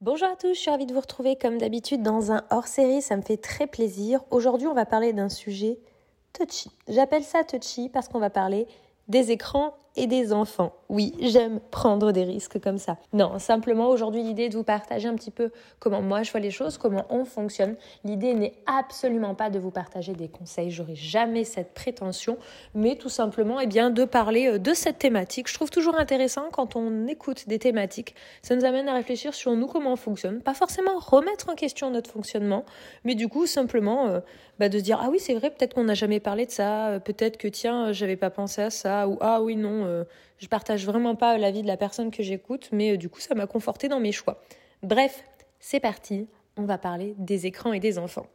Bonjour à tous, je suis ravie de vous retrouver comme d'habitude dans un hors-série, ça me fait très plaisir. Aujourd'hui, on va parler d'un sujet touchy. J'appelle ça touchy parce qu'on va parler des écrans et des enfants. Oui, j'aime prendre des risques comme ça. Non, simplement aujourd'hui l'idée de vous partager un petit peu comment moi je vois les choses, comment on fonctionne. L'idée n'est absolument pas de vous partager des conseils, j'aurai jamais cette prétention, mais tout simplement eh bien de parler euh, de cette thématique. Je trouve toujours intéressant quand on écoute des thématiques, ça nous amène à réfléchir sur nous comment on fonctionne, pas forcément remettre en question notre fonctionnement, mais du coup simplement euh, bah, de se dire ah oui c'est vrai peut-être qu'on n'a jamais parlé de ça, euh, peut-être que tiens j'avais pas pensé à ça ou ah oui non euh, je partage vraiment pas l'avis de la personne que j'écoute, mais euh, du coup, ça m'a conforté dans mes choix. Bref, c'est parti, on va parler des écrans et des enfants.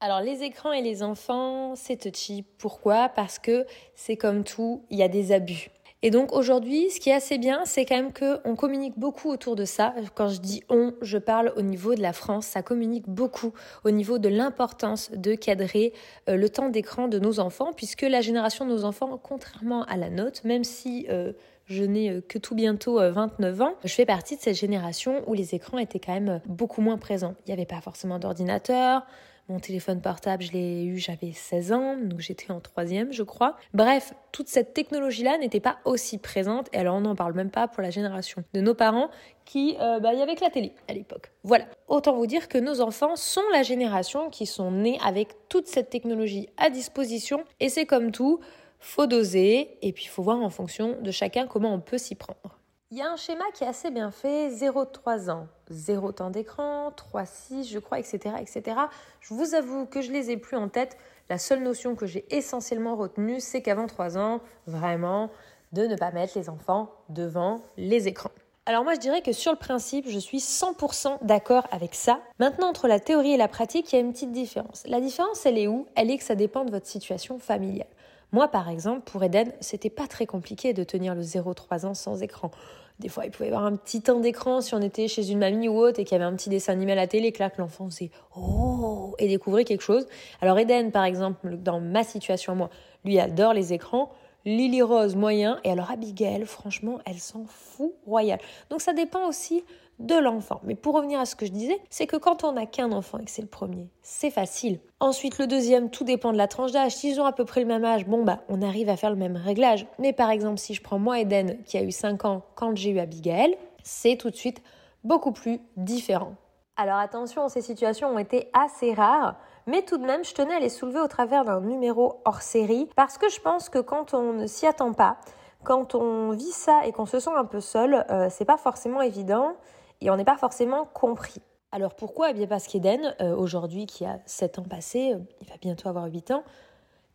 Alors les écrans et les enfants, c'est touchy. Pourquoi? Parce que c'est comme tout, il y a des abus. Et donc aujourd'hui, ce qui est assez bien, c'est quand même qu'on communique beaucoup autour de ça. Quand je dis on, je parle au niveau de la France, ça communique beaucoup au niveau de l'importance de cadrer euh, le temps d'écran de nos enfants, puisque la génération de nos enfants, contrairement à la nôtre, même si euh, je n'ai euh, que tout bientôt 29 ans, je fais partie de cette génération où les écrans étaient quand même beaucoup moins présents. Il n'y avait pas forcément d'ordinateur, mon téléphone portable, je l'ai eu, j'avais 16 ans, donc j'étais en troisième, je crois. Bref, toute cette technologie-là n'était pas aussi présente, et alors on n'en parle même pas pour la génération de nos parents, qui, euh, bah, il y avait que la télé à l'époque. Voilà. Autant vous dire que nos enfants sont la génération qui sont nés avec toute cette technologie à disposition, et c'est comme tout, faut doser, et puis il faut voir en fonction de chacun comment on peut s'y prendre. Il y a un schéma qui est assez bien fait, 0-3 ans, 0 temps d'écran, 3-6, je crois, etc., etc. Je vous avoue que je les ai plus en tête. La seule notion que j'ai essentiellement retenue, c'est qu'avant 3 ans, vraiment, de ne pas mettre les enfants devant les écrans. Alors moi je dirais que sur le principe, je suis 100% d'accord avec ça. Maintenant entre la théorie et la pratique, il y a une petite différence. La différence, elle est où? Elle est que ça dépend de votre situation familiale. Moi, par exemple, pour Eden, c'était pas très compliqué de tenir le 0-3 ans sans écran. Des fois, il pouvait y avoir un petit temps d'écran si on était chez une mamie ou autre et qu'il y avait un petit dessin animé à la télé, que l'enfant faisait oh et découvrait quelque chose. Alors, Eden, par exemple, dans ma situation, moi, lui adore les écrans. Lily Rose moyen et alors Abigail franchement elle s'en fout royal. Donc ça dépend aussi de l'enfant. Mais pour revenir à ce que je disais, c'est que quand on n'a qu'un enfant et que c'est le premier, c'est facile. Ensuite, le deuxième, tout dépend de la tranche d'âge. S'ils ont à peu près le même âge, bon, bah, on arrive à faire le même réglage. Mais par exemple, si je prends moi, Eden, qui a eu 5 ans quand j'ai eu Abigail, c'est tout de suite beaucoup plus différent. Alors attention, ces situations ont été assez rares, mais tout de même, je tenais à les soulever au travers d'un numéro hors série, parce que je pense que quand on ne s'y attend pas, quand on vit ça et qu'on se sent un peu seul, euh, c'est pas forcément évident et on n'est pas forcément compris. Alors pourquoi eh bien parce qu'Eden, euh, aujourd'hui qui a 7 ans passés, euh, il va bientôt avoir 8 ans,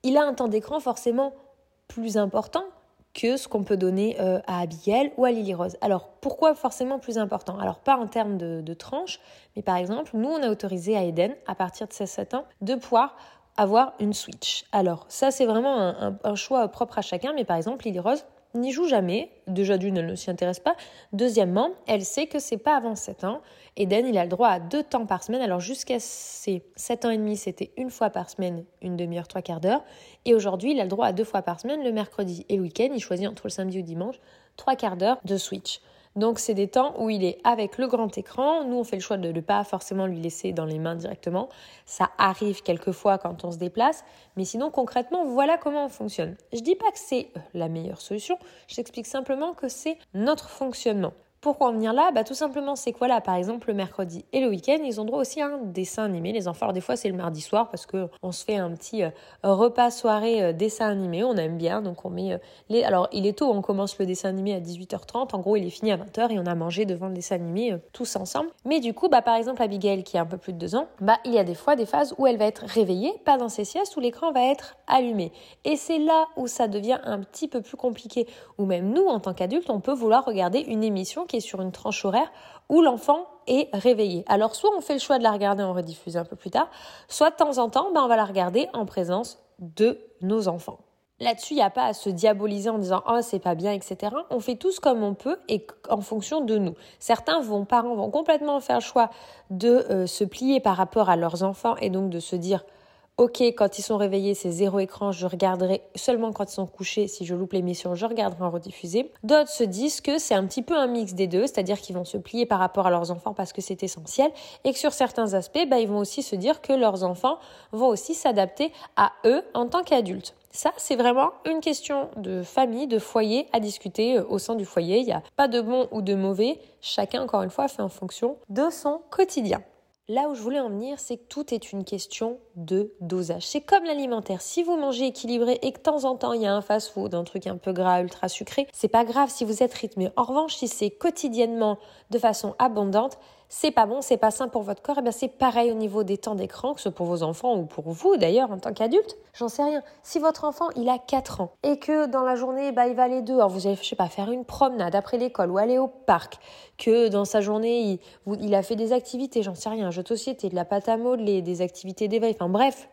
il a un temps d'écran forcément plus important que ce qu'on peut donner euh, à Abigail ou à Lily Rose. Alors pourquoi forcément plus important? Alors pas en termes de, tranche, mais par exemple, nous on a autorisé à Eden, à partir de ses 7 ans, de pouvoir avoir une Switch. Alors ça c'est vraiment un, un, choix propre à chacun, mais par exemple Lily Rose, n'y joue jamais. Déjà d'une, elle ne s'y intéresse pas. Deuxièmement, elle sait que c'est pas avant 7 ans. Eden, il a le droit à deux temps par semaine. Alors jusqu'à ses 7 ans et demi, c'était une fois par semaine, une demi-heure, trois quarts d'heure. Et aujourd'hui, il a le droit à deux fois par semaine, le mercredi et le week-end. Il choisit entre le samedi ou le dimanche, trois quarts d'heure de Switch. Donc c'est des temps où il est avec le grand écran. Nous, on fait le choix de ne pas forcément lui laisser dans les mains directement. Ça arrive quelquefois quand on se déplace, mais sinon concrètement, voilà comment on fonctionne. Je dis pas que c'est euh, la meilleure solution, je t'explique simplement que c'est notre fonctionnement. Pourquoi en venir là? Bah, Tout simplement, c'est quoi là Par exemple, le mercredi et le week-end, ils ont droit aussi à un dessin animé. Les enfants, alors des fois, c'est le mardi soir parce qu'on se fait un petit euh, repas soirée euh, dessin animé. On aime bien, donc on met euh, les. Alors, il est tôt, on commence le dessin animé à 18h30. En gros, il est fini à 20h et on a mangé devant le dessin animé tous ensemble. Mais du coup, bah, par exemple, Abigail, qui a un peu plus de deux ans, bah, il y a des fois des phases où elle va être réveillée, pas dans ses siestes, où l'écran va être allumé. Et c'est là où ça devient un petit peu plus compliqué. Ou même nous, en tant qu'adultes, on peut vouloir regarder une émission sur une tranche horaire où l'enfant est réveillé. Alors soit on fait le choix de la regarder en rediffusé un peu plus tard, soit de temps en temps, ben, on va la regarder en présence de nos enfants. Là-dessus, il n'y a pas à se diaboliser en disant oh c'est pas bien, etc. On fait tous comme on peut et en fonction de nous. Certains vont, parents vont complètement faire le choix de euh, se plier par rapport à leurs enfants et donc de se dire Ok, quand ils sont réveillés, c'est zéro écran, je regarderai seulement quand ils sont couchés. Si je loupe l'émission, je regarderai en rediffusé. D'autres se disent que c'est un petit peu un mix des deux, c'est-à-dire qu'ils vont se plier par rapport à leurs enfants parce que c'est essentiel, et que sur certains aspects, bah, ils vont aussi se dire que leurs enfants vont aussi s'adapter à eux en tant qu'adultes. Ça, c'est vraiment une question de famille, de foyer à discuter euh, au sein du foyer. Il n'y a pas de bon ou de mauvais. Chacun, encore une fois, fait en fonction de son quotidien. Là où je voulais en venir, c'est que tout est une question de dosage. C'est comme l'alimentaire. Si vous mangez équilibré et que de temps en temps il y a un fast-food, un truc un peu gras, ultra sucré, c'est pas grave si vous êtes rythmé. En revanche, si c'est quotidiennement de façon abondante, c'est pas bon, c'est pas sain pour votre corps, et bien c'est pareil au niveau des temps d'écran, que ce soit pour vos enfants ou pour vous d'ailleurs en tant qu'adulte. J'en sais rien. Si votre enfant il a 4 ans et que dans la journée bah, il va aller dehors, vous allez je sais pas faire une promenade après l'école ou aller au parc, que dans sa journée il, il a fait des activités, j'en sais rien, un jeu de société, de la pâte à modeler, des activités d'éveil, enfin bref,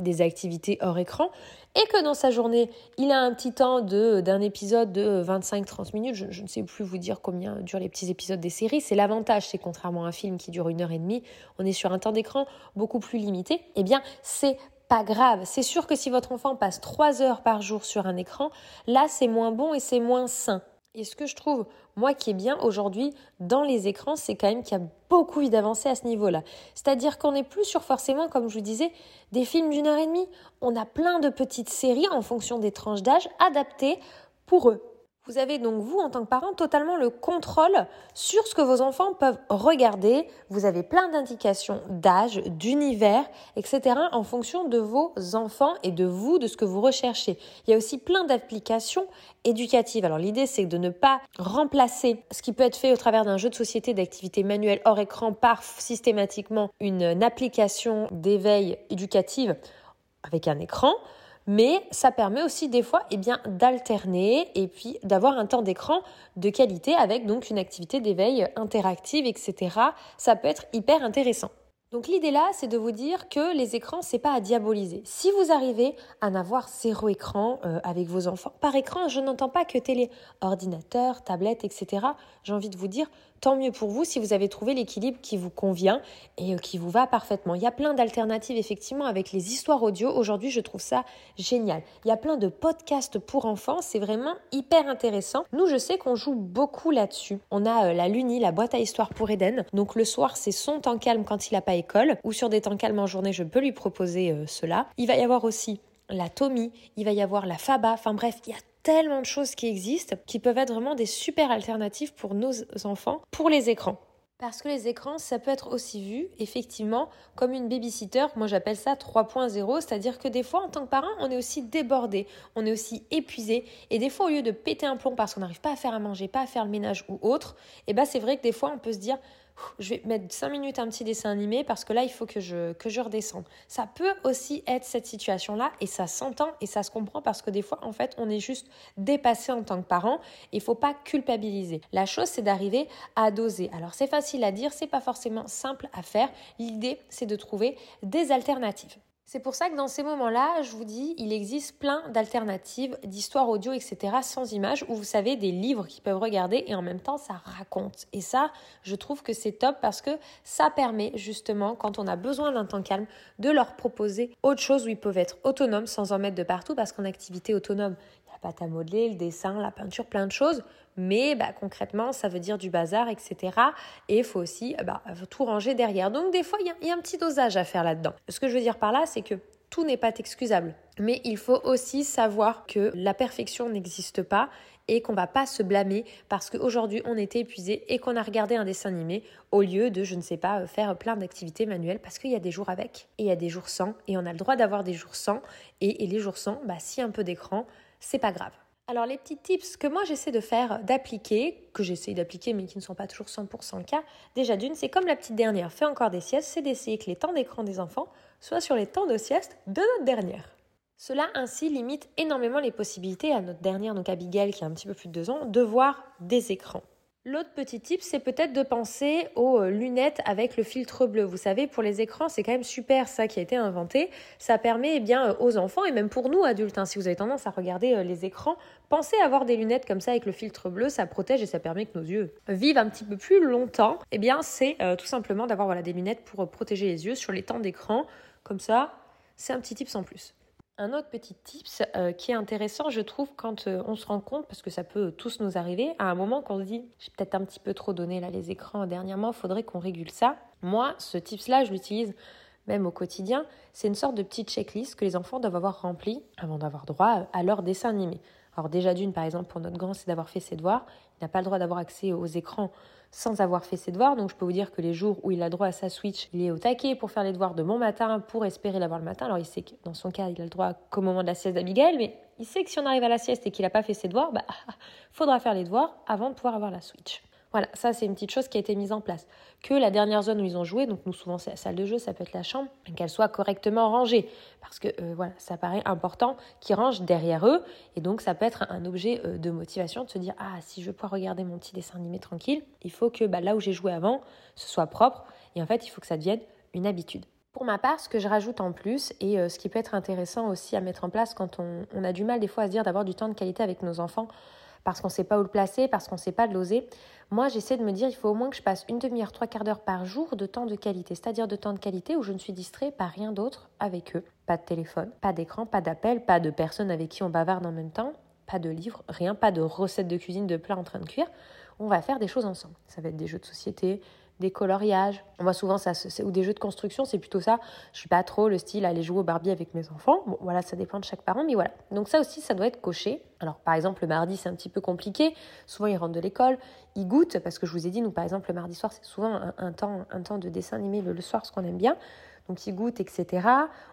des activités hors écran et que dans sa journée, il a un petit temps d'un épisode de 25-30 minutes, je, ne sais plus vous dire combien durent les petits épisodes des séries, c'est l'avantage, c'est contrairement à un film qui dure une heure et demie, on est sur un temps d'écran beaucoup plus limité, eh bien c'est pas grave. C'est sûr que si votre enfant passe 3 heures par jour sur un écran, là c'est moins bon et c'est moins sain. Et ce que je trouve, moi, qui est bien aujourd'hui dans les écrans, c'est quand même qu'il y a beaucoup d'avancées à ce niveau-là. C'est-à-dire qu'on n'est plus sur forcément, comme je vous disais, des films d'une heure et demie. On a plein de petites séries en fonction des tranches d'âge adaptées pour eux. Vous avez donc, vous, en tant que parent, totalement le contrôle sur ce que vos enfants peuvent regarder. Vous avez plein d'indications d'âge, d'univers, etc. en fonction de vos enfants et de vous, de ce que vous recherchez. Il y a aussi plein d'applications éducatives. Alors l'idée, c'est de ne pas remplacer ce qui peut être fait au travers d'un jeu de société d'activité manuelle hors écran par systématiquement une application d'éveil éducative avec un écran mais ça permet aussi des fois eh d'alterner et puis d'avoir un temps d'écran de qualité avec donc une activité d'éveil interactive etc. Ça peut être hyper intéressant. Donc l'idée là, c'est de vous dire que les écrans, c'est pas à diaboliser. Si vous arrivez à n'avoir zéro écran euh, avec vos enfants, par écran, je n'entends pas que télé, ordinateur, tablette, etc. J'ai envie de vous dire, tant mieux pour vous si vous avez trouvé l'équilibre qui vous convient et euh, qui vous va parfaitement. Il y a plein d'alternatives effectivement avec les histoires audio. Aujourd'hui, je trouve ça génial. Il y a plein de podcasts pour enfants, c'est vraiment hyper intéressant. Nous, je sais qu'on joue beaucoup là-dessus. On a euh, la Luni, la boîte à histoire pour Eden. Donc le soir, c'est son temps calme quand il n'a pas école ou sur des temps calmes en journée, je peux lui proposer euh, cela. Il va y avoir aussi la Tommy, il va y avoir la Faba, enfin bref, il y a tellement de choses qui existent qui peuvent être vraiment des super alternatives pour nos enfants pour les écrans. Parce que les écrans, ça peut être aussi vu, effectivement, comme une babysitter. Moi, j'appelle ça 3.0, c'est-à-dire que des fois, en tant que parent, on est aussi débordé, on est aussi épuisé. Et des fois, au lieu de péter un plomb parce qu'on n'arrive pas à faire à manger, pas à faire le ménage ou autre, et eh ben, c'est vrai que des fois, on peut se dire, je vais mettre 5 minutes un petit dessin animé parce que là, il faut que je, que je redescende. Ça peut aussi être cette situation-là et ça s'entend et ça se comprend parce que des fois, en fait, on est juste dépassé en tant que parent. Il faut pas culpabiliser. La chose, c'est d'arriver à doser. Alors, c'est facile à dire, c'est pas forcément simple à faire. L'idée, c'est de trouver des alternatives. C'est pour ça que dans ces moments-là, je vous dis, il existe plein d'alternatives, d'histoires audio, etc., sans images, où vous savez des livres qu'ils peuvent regarder et en même temps ça raconte. Et ça, je trouve que c'est top parce que ça permet justement, quand on a besoin d'un temps calme, de leur proposer autre chose où ils peuvent être autonomes sans en mettre de partout parce qu'en activité autonome, pâte à modeler, le dessin, la peinture, plein de choses. Mais bah, concrètement, ça veut dire du bazar, etc. Et il faut aussi bah, tout ranger derrière. Donc des fois, il y, a un petit dosage à faire là-dedans. Ce que je veux dire par là, c'est que tout n'est pas excusable. Mais il faut aussi savoir que la perfection n'existe pas et qu'on va pas se blâmer parce qu'aujourd'hui on était épuisé et qu'on a regardé un dessin animé au lieu de, je ne sais pas, faire plein d'activités manuelles parce qu'il y a des jours avec et il y a des jours sans et on a le droit d'avoir des jours sans et, et les jours sans, bah, si un peu d'écran, c'est pas grave. Alors les petits tips que moi j'essaie de faire, d'appliquer, que j'essaie d'appliquer mais qui ne sont pas toujours 100% le cas, déjà d'une, c'est comme la petite dernière, fait encore des siestes, c'est d'essayer que les temps d'écran des enfants soient sur les temps de sieste de notre dernière. Cela ainsi limite énormément les possibilités à notre dernière, donc Abigail qui a un petit peu plus de deux ans, de voir des écrans. L'autre petit tip, c'est peut-être de penser aux euh, lunettes avec le filtre bleu. Vous savez, pour les écrans, c'est quand même super ça qui a été inventé. Ça permet eh bien euh, aux enfants et même pour nous adultes, hein, si vous avez tendance à regarder euh, les écrans, pensez à avoir des lunettes comme ça avec le filtre bleu. Ça protège et ça permet que nos yeux vivent un petit peu plus longtemps. Eh bien, c'est tout simplement d'avoir voilà des lunettes pour protéger les yeux sur les temps d'écran. Comme ça, c'est un petit tips en plus. Un autre petit tips euh, qui est intéressant, je trouve, quand euh, on se rend compte, parce que ça peut tous nous arriver, à un moment qu'on se dit, j'ai peut-être un petit peu trop donné là les écrans dernièrement, faudrait qu'on régule ça. Moi, ce tips-là, je l'utilise même au quotidien. C'est une sorte de petite checklist que les enfants doivent avoir remplie avant d'avoir droit à leur dessin animé. Alors déjà d'une, par exemple, pour notre grand, c'est d'avoir fait ses devoirs. Il n'a pas le droit d'avoir accès aux écrans sans avoir fait ses devoirs. Donc je peux vous dire que les jours où il a droit à sa Switch, il est au taquet pour faire les devoirs de bon matin, pour espérer l'avoir le matin. Alors il sait que dans son cas, il a le droit qu'au moment de la sieste d'Abigail, mais il sait que si on arrive à la sieste et qu'il n'a pas fait ses devoirs, bah, faudra faire les devoirs avant de pouvoir avoir la Switch. Voilà, ça c'est une petite chose qui a été mise en place. Que la dernière zone où ils ont joué, donc nous souvent c'est la salle de jeu, ça peut être la chambre, qu'elle soit correctement rangée. Parce que euh, voilà, ça paraît important qu'ils rangent derrière eux. Et donc ça peut être un objet euh, de motivation de se dire Ah, si je veux pouvoir regarder mon petit dessin animé tranquille, il faut que bah, là où j'ai joué avant, ce soit propre. Et en fait, il faut que ça devienne une habitude. Pour ma part, ce que je rajoute en plus, et euh, ce qui peut être intéressant aussi à mettre en place quand on, on a du mal des fois à se dire d'avoir du temps de qualité avec nos enfants, parce qu'on ne sait pas où le placer, parce qu'on ne sait pas de l'oser, moi j'essaie de me dire il faut au moins que je passe une demi-heure, trois quarts d'heure par jour de temps de qualité, c'est-à-dire de temps de qualité où je ne suis distrait par rien d'autre avec eux. Pas de téléphone, pas d'écran, pas d'appel, pas de personnes avec qui on bavarde en même temps, pas de livres, rien, pas de recettes de cuisine, de plats en train de cuire. On va faire des choses ensemble. Ça va être des jeux de société, des coloriages. On voit souvent ça, ou des jeux de construction, c'est plutôt ça. Je suis pas trop le style aller jouer au Barbie avec mes enfants. Bon, voilà, ça dépend de chaque parent, mais voilà. Donc ça aussi, ça doit être coché. Alors par exemple, le mardi, c'est un petit peu compliqué. Souvent, ils rentrent de l'école, ils goûtent, parce que je vous ai dit, nous, par exemple, le mardi soir, c'est souvent un, temps, un temps de dessin animé le, le soir, ce qu'on aime bien. Donc ils goûtent, etc.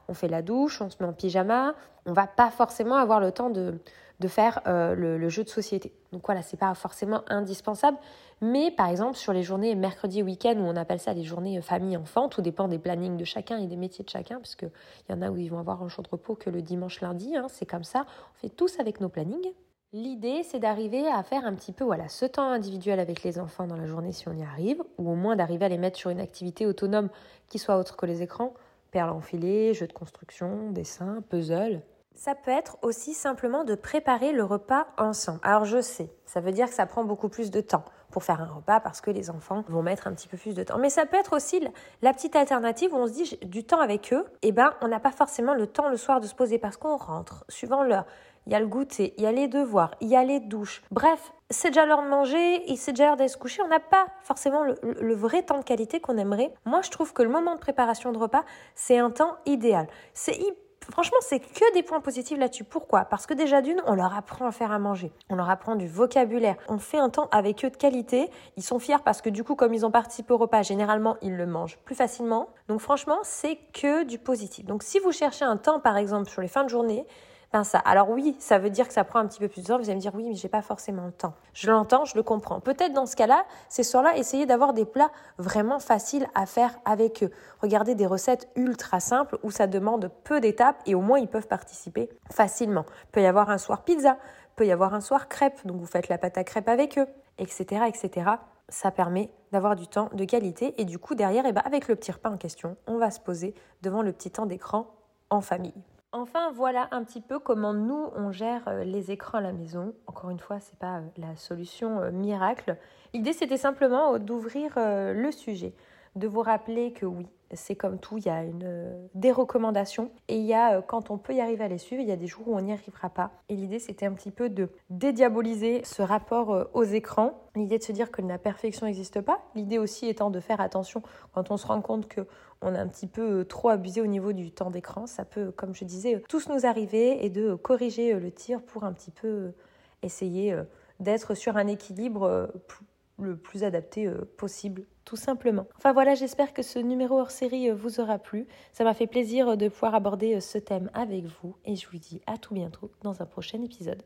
On fait la douche, on se met en pyjama. On va pas forcément avoir le temps de, de faire euh, le, jeu de société. Donc voilà, c'est pas forcément indispensable. Mais par exemple, sur les journées mercredi week-end, où on appelle ça les journées famille-enfant, tout dépend des plannings de chacun et des métiers de chacun, parce qu'il y en a où ils vont avoir un jour de repos que le dimanche lundi, hein, c'est comme ça. On fait tous avec nos plannings. L'idée, c'est d'arriver à faire un petit peu voilà, ce temps individuel avec les enfants dans la journée si on y arrive, ou au moins d'arriver à les mettre sur une activité autonome qui soit autre que les écrans, perles enfilées, jeux de construction, dessin, puzzle. Ça peut être aussi simplement de préparer le repas ensemble. Alors je sais, ça veut dire que ça prend beaucoup plus de temps pour faire un repas parce que les enfants vont mettre un petit peu plus de temps. Mais ça peut être aussi la petite alternative où on se dit du temps avec eux, et eh ben on n'a pas forcément le temps le soir de se poser parce qu'on rentre suivant l'heure il y a le goûter, il y a les devoirs, il y a les douches. Bref, c'est déjà l'heure de manger, et c'est déjà l'heure d'aller se coucher. On n'a pas forcément le, vrai temps de qualité qu'on aimerait. Moi, je trouve que le moment de préparation de repas, c'est un temps idéal. C'est Franchement, c'est que des points positifs là-dessus. Pourquoi? Parce que déjà d'une, on leur apprend à faire à manger. On leur apprend du vocabulaire. On fait un temps avec eux de qualité. Ils sont fiers parce que du coup, comme ils ont participé au repas, généralement, ils le mangent plus facilement. Donc franchement, c'est que du positif. Donc si vous cherchez un temps, par exemple, sur les fins de journée, ben ça. Alors oui, ça veut dire que ça prend un petit peu plus de temps. Vous allez me dire oui, mais j'ai pas forcément le temps. Je l'entends, je le comprends. Peut-être dans ce cas-là, ces soirs-là, essayez d'avoir des plats vraiment faciles à faire avec eux. Regardez des recettes ultra simples où ça demande peu d'étapes et au moins ils peuvent participer facilement. Il peut y avoir un soir pizza, peut y avoir un soir crêpe, donc vous faites la pâte à crêpes avec eux, etc., etc. Ça permet d'avoir du temps de qualité et du coup derrière, eh ben, avec le petit repas en question, on va se poser devant le petit temps d'écran en famille. Enfin, voilà un petit peu comment nous on gère euh, les écrans à la maison. Encore une fois, c'est pas euh, la solution euh, miracle. L'idée c'était simplement d'ouvrir le sujet, de vous rappeler que oui, c'est comme tout, il y a une, des recommandations et il y a, quand on peut y arriver à les suivre, il y a des jours où on n'y arrivera pas. Et l'idée, c'était un petit peu de dédiaboliser ce rapport aux écrans. L'idée de se dire que la perfection n'existe pas. L'idée aussi étant de faire attention quand on se rend compte que on a un petit peu euh, trop abusé au niveau du temps d'écran. Ça peut, comme je disais, euh, tous nous arriver et de corriger euh, le tir pour un petit peu essayer d'être sur un équilibre le plus adapté possible, tout simplement. Enfin voilà, j'espère que ce numéro hors série vous aura plu. Ça m'a fait plaisir de pouvoir aborder ce thème avec vous et je vous dis à tout bientôt dans un prochain épisode.